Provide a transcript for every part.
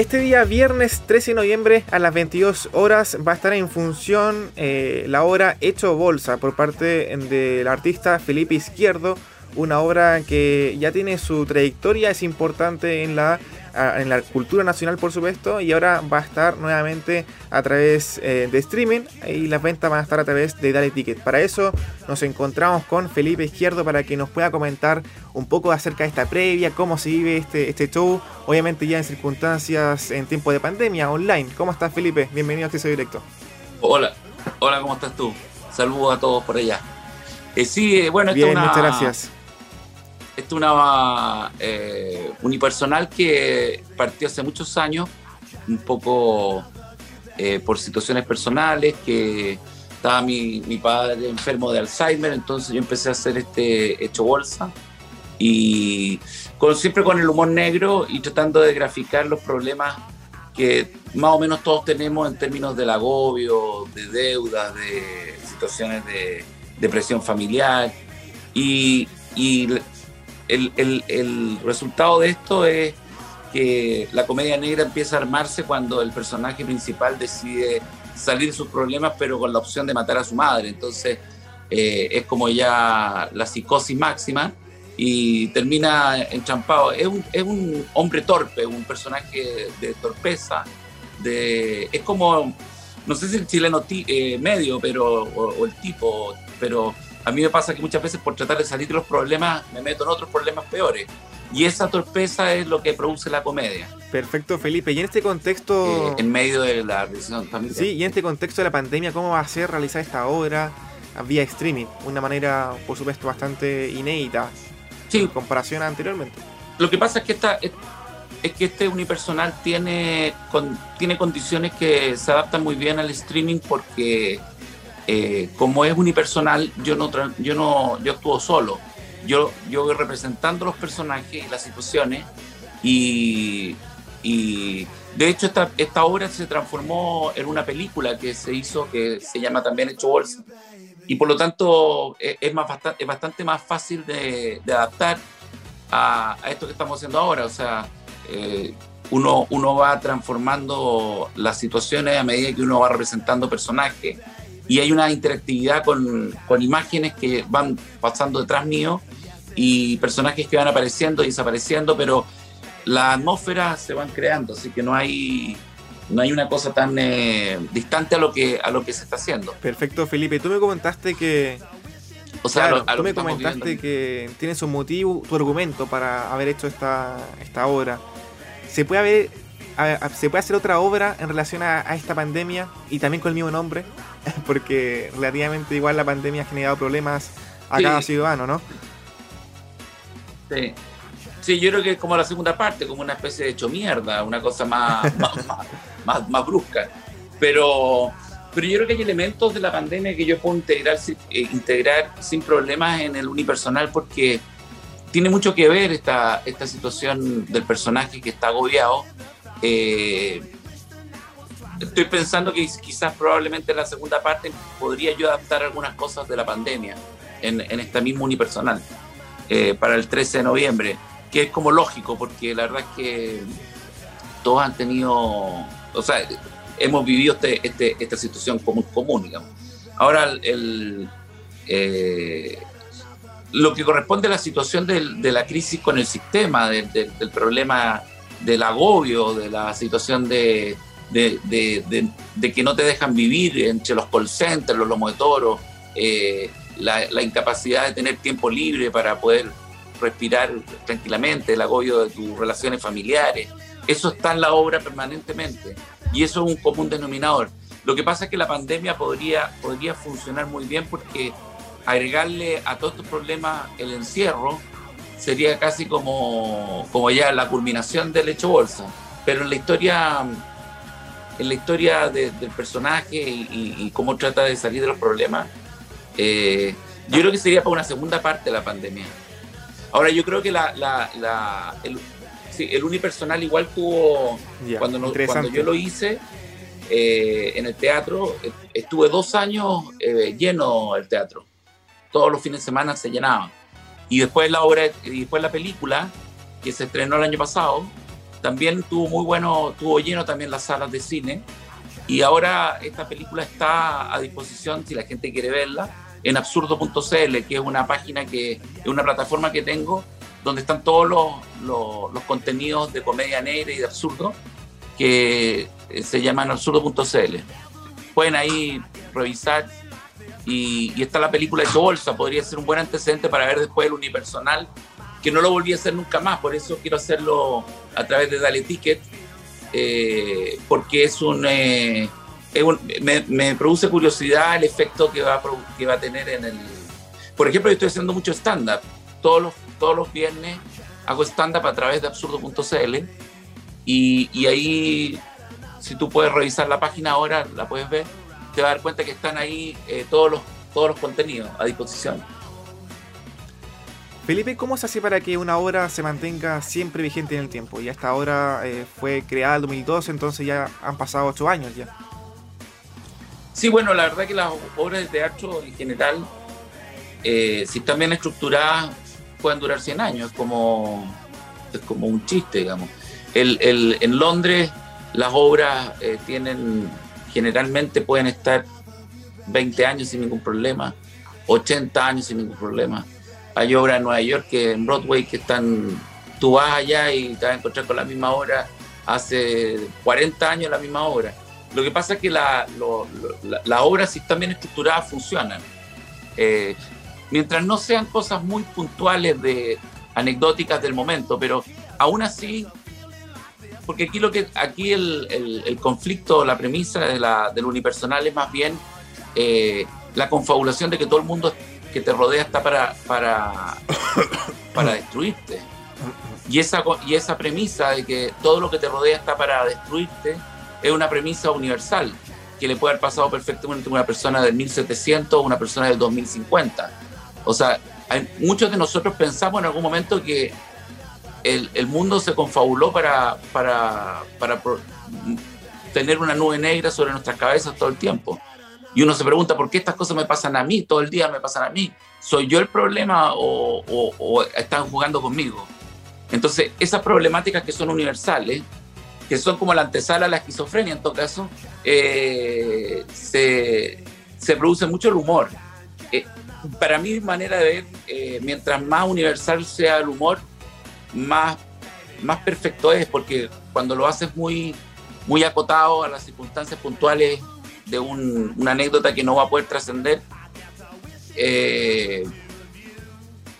Este día, viernes 13 de noviembre a las 22 horas, va a estar en función eh, la obra Hecho Bolsa por parte del artista Felipe Izquierdo, una obra que ya tiene su trayectoria, es importante en la en la cultura nacional por supuesto y ahora va a estar nuevamente a través eh, de streaming y las ventas van a estar a través de Dale Ticket. Para eso nos encontramos con Felipe Izquierdo para que nos pueda comentar un poco acerca de esta previa, cómo se vive este, este show, obviamente ya en circunstancias en tiempo de pandemia, online. ¿Cómo estás Felipe? Bienvenido a Acceso Directo. Hola, hola, ¿cómo estás tú? Saludos a todos por allá. Eh, sí, eh, bueno, Bien, muchas gracias es una eh, unipersonal que partió hace muchos años, un poco eh, por situaciones personales, que estaba mi, padre enfermo de Alzheimer, entonces yo empecé a hacer este hecho bolsa y con, siempre con el humor negro y tratando de graficar los problemas que más o menos todos tenemos en términos del agobio, de deudas, de situaciones de depresión familiar. Y, y el, resultado de esto es que la comedia negra empieza a armarse cuando el personaje principal decide salir de sus problemas, pero con la opción de matar a su madre. Entonces eh, es como ya la psicosis máxima y termina enchampado. Es un, es un hombre torpe, un personaje de torpeza. De, es como, no sé si el chileno eh, medio pero, o el tipo, pero a mí me pasa que muchas veces por tratar de salir de los problemas me meto en otros problemas peores. Y esa torpeza es lo que produce la comedia. Perfecto, Felipe. Y en este contexto... Eh, en medio de la decisión familiar. Sí, y en este contexto de la pandemia, ¿cómo va a ser realizar esta obra vía streaming? Una manera, por supuesto, bastante inédita en comparación a anteriormente. Lo que pasa es que esta, es, que este unipersonal tiene, tiene condiciones que se adaptan muy bien al streaming porque eh, como es unipersonal, yo no, yo no yo actúo solo. Yo, yo voy representando los personajes y las situaciones y, y de hecho esta, esta obra se transformó en una película que se hizo que se llama también Hecho Bolsa y por lo tanto e, es, más, bastante, es bastante más fácil de, adaptar a, a, esto que estamos haciendo ahora. O sea, eh, uno, uno va transformando las situaciones a medida que uno va representando personajes y hay una interactividad con, con, imágenes que van pasando detrás mío y personajes que van apareciendo y desapareciendo, pero la atmósfera se van creando, así que no hay no hay una cosa tan eh, distante a lo que a lo que se está haciendo. Perfecto, Felipe. Tú me comentaste que o sea, tú me comentaste que tienes un motivo, tu argumento para haber hecho esta, esta obra. ¿Se puede haber se puede hacer otra obra en relación a, esta pandemia y también con el mismo nombre, porque relativamente igual la pandemia ha generado problemas a cada ciudadano, ¿no? Sí. Sí, yo creo que es como la segunda parte, como una especie de hecho mierda, una cosa más, más, más, brusca. Pero, pero yo creo que hay elementos de la pandemia que yo puedo integrar, eh, integrar sin problemas en el unipersonal porque tiene mucho que ver esta, esta situación del personaje que está agobiado eh, estoy pensando que quizás probablemente en la segunda parte podría yo adaptar algunas cosas de la pandemia en, esta misma unipersonal eh, para el 13 de noviembre, que es como lógico, porque la verdad es que todos han tenido, o sea, hemos vivido este, este esta situación común, común, digamos. Ahora, el, eh, lo que corresponde a la situación de la crisis con el sistema, del problema del agobio, de la situación de, de, que no te dejan vivir entre los call centers, los lomos de toro, eh, la, incapacidad de tener tiempo libre para poder respirar tranquilamente, el agobio de tus relaciones familiares. Eso está en la obra permanentemente y eso es un común denominador. Lo que pasa es que la pandemia podría, podría funcionar muy bien porque agregarle a todos estos problemas el encierro sería casi como, como ya la culminación del hecho bolsa. Pero en la historia, en la historia del personaje y, cómo trata de salir de los problemas, eh, yo creo que sería para una segunda parte de la pandemia. Ahora, yo creo que la, la, el, el, unipersonal igual tuvo, cuando, cuando yo lo hice eh, en el teatro, estuve dos años eh, lleno el teatro. Todos los fines de semana se llenaba. Y después la obra, y después la película, que se estrenó el año pasado, también tuvo muy bueno, tuvo lleno también las salas de cine. Y ahora esta película está a disposición, si la gente quiere verla, en absurdo.cl, que es una página que es una plataforma que tengo donde están todos los, los, contenidos de comedia negra y de absurdo que eh, se llaman absurdo.cl. Pueden ahí revisar y, y, está la película de Bolsa, podría ser un buen antecedente para ver después el unipersonal, que no lo volví a hacer nunca más, por eso quiero hacerlo a través de Dale Ticket, eh, porque es un, eh, me, me, produce curiosidad el efecto que va, a, que va a tener en el... Por ejemplo, yo estoy haciendo mucho stand-up, todos los, todos los viernes hago stand-up a través de absurdo.cl y, y ahí, si tú puedes revisar la página ahora, la puedes ver, te vas a dar cuenta que están ahí eh, todos, los, todos los contenidos a disposición. Felipe, ¿cómo se hace para que una obra se mantenga siempre vigente en el tiempo? Y hasta ahora eh, fue creada en 2012, entonces ya han pasado ocho años ya. Sí, bueno, la verdad que las obras de teatro en general, eh, si están bien estructuradas, pueden durar 100 años, es como, es como un chiste, digamos. El, el, en Londres las obras eh, tienen, generalmente pueden estar 20 años sin ningún problema, 80 años sin ningún problema. Hay obras en Nueva York, que en Broadway, que están, tú vas allá y te vas a encontrar con la misma obra hace 40 años la misma obra. Lo que pasa es que las la, la, obras, si están bien estructuradas, funcionan. Eh, mientras no sean cosas muy puntuales de anecdóticas del momento, pero aún así, porque aquí lo que aquí el, el, conflicto, la premisa de la, del unipersonal es más bien eh, la confabulación de que todo el mundo que te rodea está para, para, para destruirte. Y esa, y esa premisa de que todo lo que te rodea está para destruirte es una premisa universal que le puede haber pasado perfectamente a una persona del 1700 o una persona del 2050 o sea, muchos de nosotros pensamos en algún momento que el, el mundo se confabuló para, para, para tener una nube negra sobre nuestras cabezas todo el tiempo. Y uno se pregunta, ¿por qué estas cosas me pasan a mí? Todo el día me pasan a mí. ¿Soy yo el problema o, o, o están jugando conmigo? Entonces, esas problemáticas que son universales, que son como la antesala a la esquizofrenia en todo caso, eh, se, se, produce mucho el humor. Eh, para mi manera de ver, eh, mientras más universal sea el humor, más, más perfecto es, porque cuando lo haces muy, muy acotado a las circunstancias puntuales de un, una anécdota que no va a poder trascender, eh,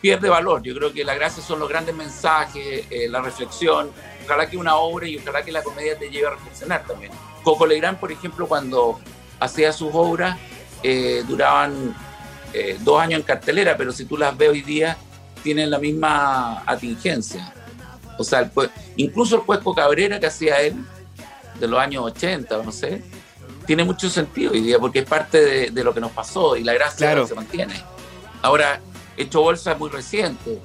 pierde valor. Yo creo que la gracia son los grandes mensajes, eh, la reflexión. Ojalá que una obra y ojalá que la comedia te lleve a reflexionar también. Coco Legrand, por ejemplo, cuando hacía sus obras, eh, duraban eh, dos años en cartelera, pero si tú las ves hoy día, tienen la misma atingencia. O sea, el, incluso el Cuesco Cabrera que hacía él, de los años 80, no sé, tiene mucho sentido hoy día, porque es parte de, de lo que nos pasó y la gracia claro. se mantiene. Ahora, Hecho Bolsa es muy reciente.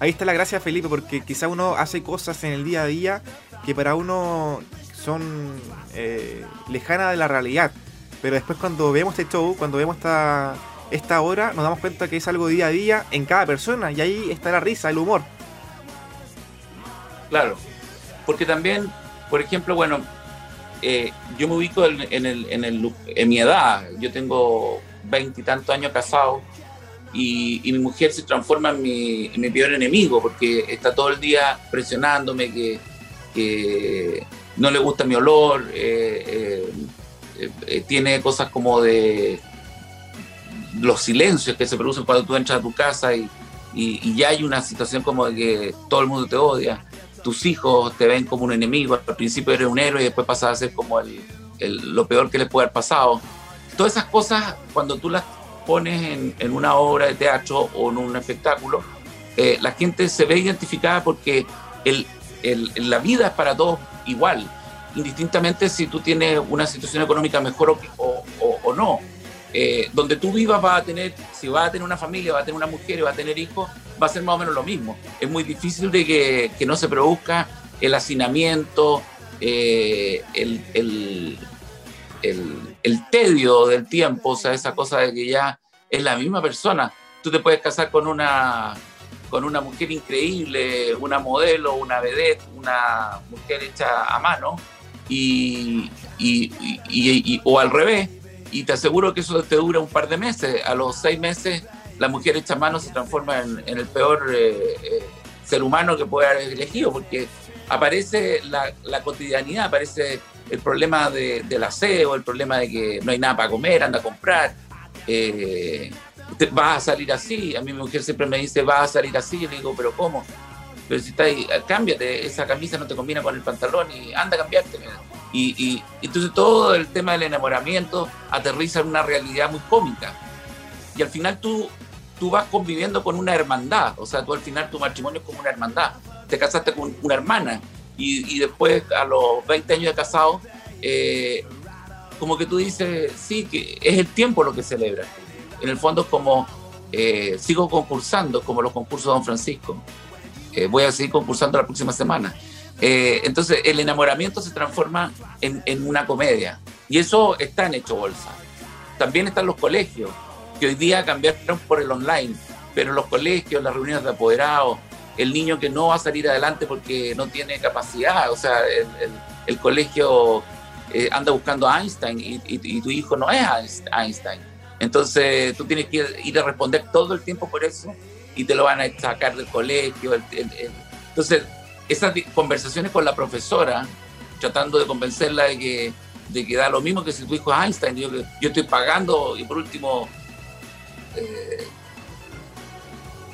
Ahí está la gracia, Felipe, porque quizá uno hace cosas en el día a día que para uno son eh, lejanas de la realidad. Pero después cuando vemos este show, cuando vemos esta, esta hora nos damos cuenta que es algo día a día en cada persona y ahí está la risa, el humor. Claro, porque también, por ejemplo, bueno, eh, yo me ubico en, el, en, el, en, mi edad, yo tengo veintitantos años casado y, mi mujer se transforma en mi, peor enemigo porque está todo el día presionándome que, no le gusta mi olor, eh, eh tiene cosas como de los silencios que se producen cuando tú entras a tu casa y, y, y, ya hay una situación como de que todo el mundo te odia, tus hijos te ven como un enemigo, al principio eres un héroe y después pasas a ser como el, lo peor que les puede haber pasado. Todas esas cosas, cuando tú las pones en, en una obra de teatro o en un espectáculo, eh, la gente se ve identificada porque el, la vida es para todos igual, indistintamente si tú tienes una situación económica mejor o, o, o no eh, donde tú vivas va a tener, si vas a tener una familia, va a tener una mujer y va a tener hijos, va a ser más o menos lo mismo. Es muy difícil de que, que no se produzca el hacinamiento, eh, el, el, el, tedio del tiempo, o sea, esa cosa de que ya es la misma persona. Tú te puedes casar con una, con una mujer increíble, una modelo, una vedette, una mujer hecha a mano, y, o al revés, y te aseguro que eso te dura un par de meses. A los seis meses, la mujer hecha mano se transforma en, el peor eh, eh, ser humano que puede haber elegido, porque aparece la, cotidianidad, aparece el problema de, del aseo, el problema de que no hay nada para comer, anda a comprar. Eh, vas a salir así. A mí mi mujer siempre me dice, vas a salir así. Yo le digo, pero ¿cómo? Pero si está ahí, cámbiate, esa camisa no te combina con el pantalón y anda a cambiarte. Y, y, entonces todo el tema del enamoramiento aterriza en una realidad muy cómica. Y al final tú, tú vas conviviendo con una hermandad. O sea, tú al final tu matrimonio es como una hermandad. Te casaste con una hermana y, y después a los 20 años de casado, eh, como que tú dices, sí, que es el tiempo lo que celebra en el fondo es como eh, sigo concursando, como los concursos de Don Francisco. Eh, voy a seguir concursando la próxima semana. Eh, entonces el enamoramiento se transforma en, en, una comedia y eso está en Hecho Bolsa. También están los colegios, que hoy día cambiaron por el online, pero los colegios, las reuniones de apoderados, el niño que no va a salir adelante porque no tiene capacidad, o sea, el, el, colegio anda buscando a Einstein y, y, tu hijo no es Einstein. Entonces tú tienes que ir a responder todo el tiempo por eso y te lo van a sacar del colegio. Entonces, esas conversaciones con la profesora, tratando de convencerla de que, de que da lo mismo que si tu hijo es Einstein, yo, yo estoy pagando y por último... Eh,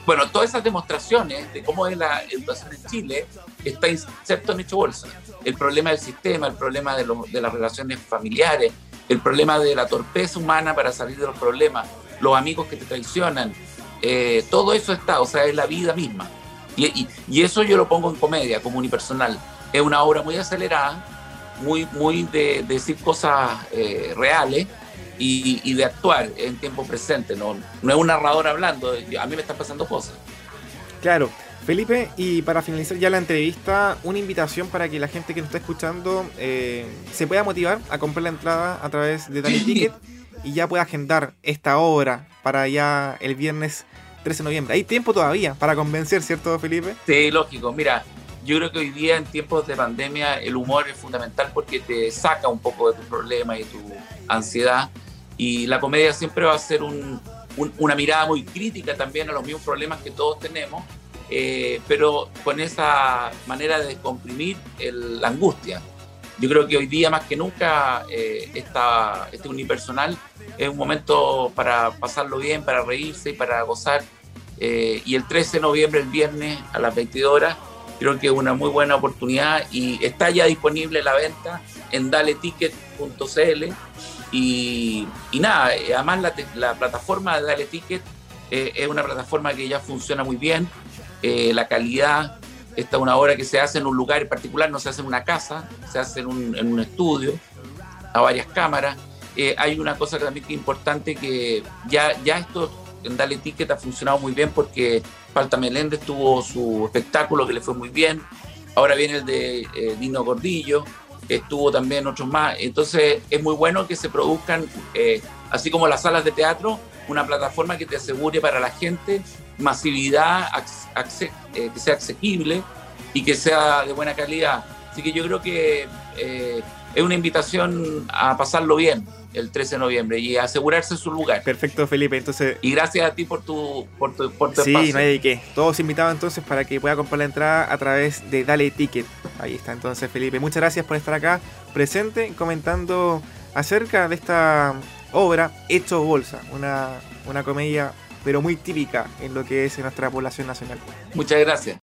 bueno, todas esas demostraciones de cómo es la educación en Chile está inserto en hecho bolsa. El problema del sistema, el problema de, de las relaciones familiares, el problema de la torpeza humana para salir de los problemas, los amigos que te traicionan, eh, todo eso está, o sea, es la vida misma. Y, y, eso yo lo pongo en comedia, como unipersonal. Es una obra muy acelerada, muy, muy de, decir cosas eh, reales y, y, de actuar en tiempo presente. No, no es un narrador hablando, a mí me están pasando cosas. Claro, Felipe, y para finalizar ya la entrevista, una invitación para que la gente que nos está escuchando eh, se pueda motivar a comprar la entrada a través de Dale Ticket y ya pueda agendar esta obra para ya el viernes 13 de noviembre. Hay tiempo todavía para convencer, ¿cierto, Felipe? Sí, lógico. Mira, yo creo que hoy día en tiempos de pandemia el humor es fundamental porque te saca un poco de tu problema y tu ansiedad. Y la comedia siempre va a ser una mirada muy crítica también a los mismos problemas que todos tenemos eh, pero con esa manera de comprimir la angustia. Yo creo que hoy día más que nunca eh, este unipersonal es un momento para pasarlo bien, para reírse y para gozar. Eh, y el 13 de noviembre, el viernes a las 22 horas, creo que es una muy buena oportunidad y está ya disponible la venta en daleticket.cl y, y, nada, además la, la plataforma de Dale Ticket es una plataforma que ya funciona muy bien, eh, la calidad. Esta es una obra que se hace en un lugar en particular, no se hace en una casa, se hace en un, estudio, a varias cámaras. Eh, hay una cosa también que es importante, que ya, ya esto en Dale Ticket ha funcionado muy bien porque Falta Meléndez tuvo su espectáculo que le fue muy bien. Ahora viene el de eh, Dino Gordillo, estuvo también otros más. Entonces es muy bueno que se produzcan, así como las salas de teatro, una plataforma que te asegure para la gente masividad, eh, que sea asequible y que sea de buena calidad. Así que yo creo que eh, es una invitación a pasarlo bien el 13 de noviembre y asegurarse su lugar. Perfecto, Felipe. Entonces, y gracias a ti por tu, por tu, por sí, espacio. no hay de qué. Todos invitados entonces para que pueda comprar la entrada a través de Dale Ticket. Ahí está entonces, Felipe. Muchas gracias por estar acá presente comentando acerca de esta obra Hecho Bolsa, una, una comedia pero muy típica en lo que es nuestra población nacional. Muchas gracias.